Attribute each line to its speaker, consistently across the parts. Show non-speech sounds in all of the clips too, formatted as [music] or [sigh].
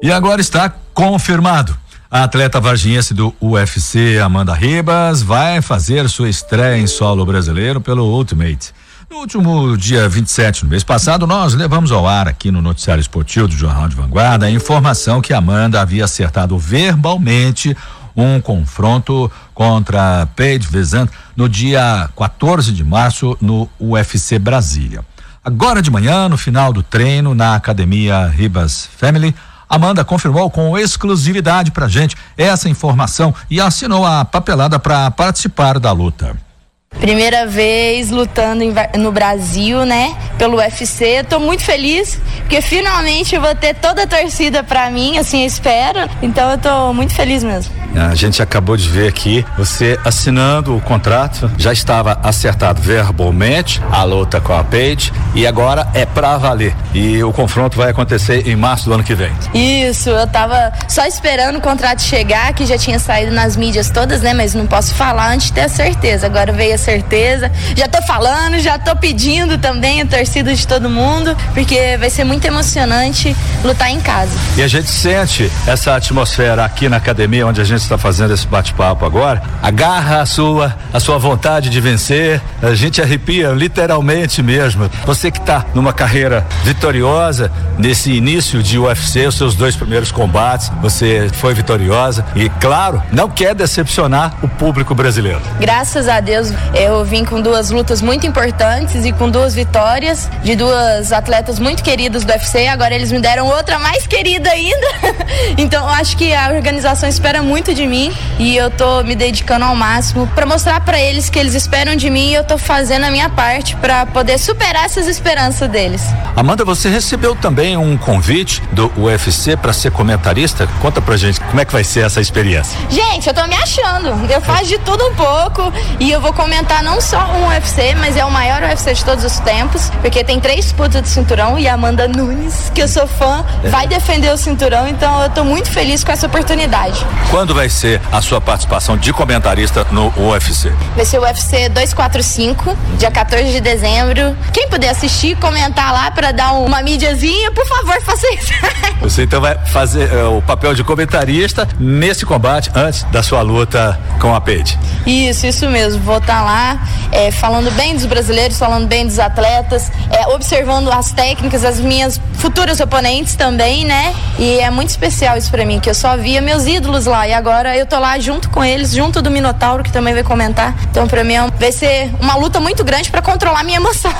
Speaker 1: E agora está confirmado. A atleta varginhense do UFC, Amanda Ribas, vai fazer sua estreia em solo brasileiro pelo Ultimate. No último dia 27, no mês passado, nós levamos ao ar aqui no Noticiário Esportivo do Jornal de Vanguarda a informação que Amanda havia acertado verbalmente um confronto contra Paige Vezant no dia 14 de março no UFC Brasília. Agora de manhã, no final do treino na Academia Ribas Family, Amanda confirmou com exclusividade pra gente essa informação e assinou a papelada para participar da luta.
Speaker 2: Primeira vez lutando no Brasil, né? Pelo UFC. Tô muito feliz, porque finalmente eu vou ter toda a torcida pra mim, assim eu espero. Então eu tô muito feliz mesmo.
Speaker 1: A gente acabou de ver aqui você assinando o contrato, já estava acertado verbalmente a luta com a Paige e agora é pra valer. E o confronto vai acontecer em março do ano que vem.
Speaker 2: Isso, eu tava só esperando o contrato chegar, que já tinha saído nas mídias todas, né? Mas não posso falar antes de ter a certeza. Agora veio a certeza. Já tô falando, já tô pedindo também a torcida de todo mundo, porque vai ser muito emocionante lutar em casa.
Speaker 1: E a gente sente essa atmosfera aqui na academia onde a gente está fazendo esse bate-papo agora, agarra a sua, a sua vontade de vencer, a gente arrepia literalmente mesmo. Você que está numa carreira vitoriosa nesse início de UFC, os seus dois primeiros combates, você foi vitoriosa e, claro, não quer decepcionar o público brasileiro.
Speaker 2: Graças a Deus, eu vim com duas lutas muito importantes e com duas vitórias de duas atletas muito queridas do UFC. Agora eles me deram outra mais querida ainda. [laughs] então, eu acho que a organização espera muito muito de mim e eu tô me dedicando ao máximo para mostrar para eles que eles esperam de mim e eu tô fazendo a minha parte para poder superar essas esperanças deles.
Speaker 1: Amanda, você recebeu também um convite do UFC para ser comentarista? Conta pra gente como é que vai ser essa experiência.
Speaker 2: Gente, eu tô me achando. Eu faço de tudo um pouco e eu vou comentar não só um UFC, mas é o maior UFC de todos os tempos, porque tem três disputas de cinturão e a Amanda Nunes, que eu sou fã, vai defender o cinturão, então eu tô muito feliz com essa oportunidade.
Speaker 1: Quando vai ser a sua participação de comentarista no UFC?
Speaker 2: Vai ser o UFC 245, dia 14 de dezembro. Quem puder assistir, comentar lá para dar uma mídiazinha, por favor, faça isso. [laughs]
Speaker 1: Você então vai fazer uh, o papel de comentarista nesse combate antes da sua luta com a Paige.
Speaker 2: Isso, isso mesmo. Vou estar tá lá é, falando bem dos brasileiros, falando bem dos atletas, é, observando as técnicas, as minhas futuras oponentes também, né? E é muito especial isso para mim, que eu só via meus ídolos lá e agora agora eu tô lá junto com eles, junto do Minotauro, que também vai comentar. Então, pra mim, é vai ser uma luta muito grande para controlar minha emoção.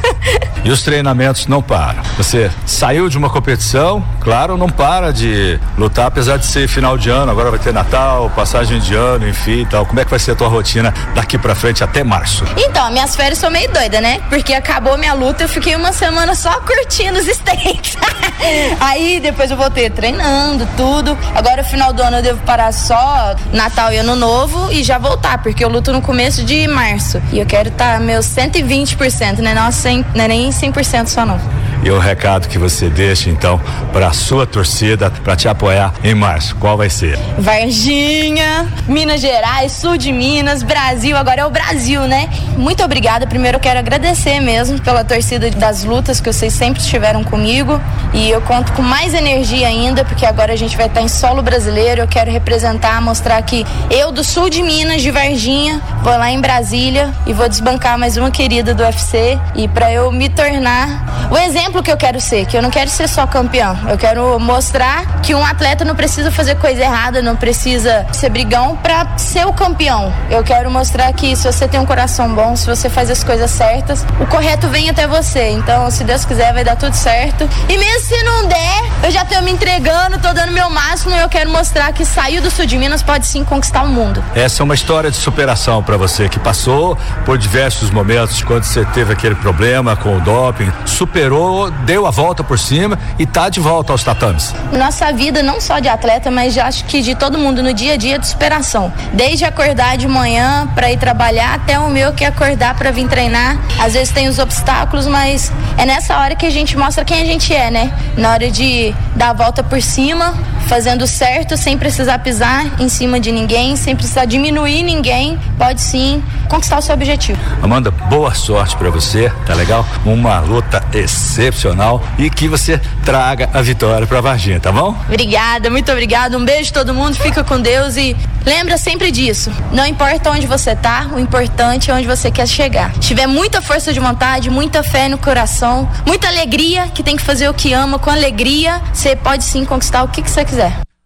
Speaker 2: [laughs]
Speaker 1: e os treinamentos não param. Você saiu de uma competição, claro, não para de lutar, apesar de ser final de ano, agora vai ter Natal, passagem de ano, enfim e tal. Como é que vai ser a tua rotina daqui para frente até março?
Speaker 2: Então, minhas férias são meio doida, né? Porque acabou minha luta, eu fiquei uma semana só curtindo os steaks. [laughs] Aí depois eu voltei treinando, tudo. Agora, final do ano, eu devo parar só Natal e Ano Novo e já voltar, porque eu luto no começo de março. E eu quero estar tá meus 120%, né? Não, 100, não é nem 100% só não.
Speaker 1: E o recado que você deixa então para a sua torcida para te apoiar em março, qual vai ser?
Speaker 2: Varginha, Minas Gerais, sul de Minas, Brasil, agora é o Brasil, né? Muito obrigada. Primeiro eu quero agradecer mesmo pela torcida das lutas que vocês sempre estiveram comigo e eu conto com mais energia ainda, porque agora a gente vai estar em solo brasileiro. Eu quero representar, mostrar que eu do sul de Minas, de Varginha, vou lá em Brasília e vou desbancar mais uma querida do UFC e para eu me tornar o exemplo exemplo que eu quero ser, que eu não quero ser só campeão. Eu quero mostrar que um atleta não precisa fazer coisa errada, não precisa ser brigão para ser o campeão. Eu quero mostrar que se você tem um coração bom, se você faz as coisas certas, o correto vem até você. Então, se Deus quiser, vai dar tudo certo. E mesmo se não der, eu já tô me entregando, tô dando meu máximo e eu quero mostrar que saiu do sul de Minas pode sim conquistar o mundo.
Speaker 1: Essa é uma história de superação para você que passou por diversos momentos quando você teve aquele problema com o doping, superou deu a volta por cima e tá de volta aos tatames.
Speaker 2: Nossa vida, não só de atleta, mas acho que de todo mundo no dia a dia de superação. Desde acordar de manhã para ir trabalhar até o meu que é acordar para vir treinar. Às vezes tem os obstáculos, mas é nessa hora que a gente mostra quem a gente é, né? Na hora de dar a volta por cima, fazendo certo sem precisar pisar em cima de ninguém, sem precisar diminuir ninguém, pode sim conquistar o seu objetivo.
Speaker 1: Amanda, boa sorte para você, tá legal? Uma luta excepcional e que você traga a vitória para Varginha, tá bom?
Speaker 2: Obrigada, muito obrigada. Um beijo todo mundo, fica com Deus e lembra sempre disso. Não importa onde você tá, o importante é onde você quer chegar. Se tiver muita força de vontade, muita fé no coração, muita alegria, que tem que fazer o que ama com alegria, você pode sim conquistar o que, que você quiser.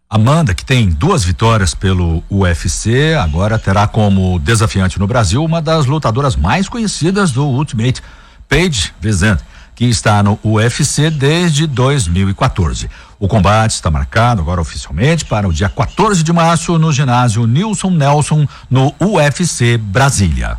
Speaker 1: Amanda, que tem duas vitórias pelo UFC, agora terá como desafiante no Brasil uma das lutadoras mais conhecidas do Ultimate, Paige Vizant, que está no UFC desde 2014. O combate está marcado agora oficialmente para o dia 14 de março no ginásio Nilson Nelson, no UFC Brasília.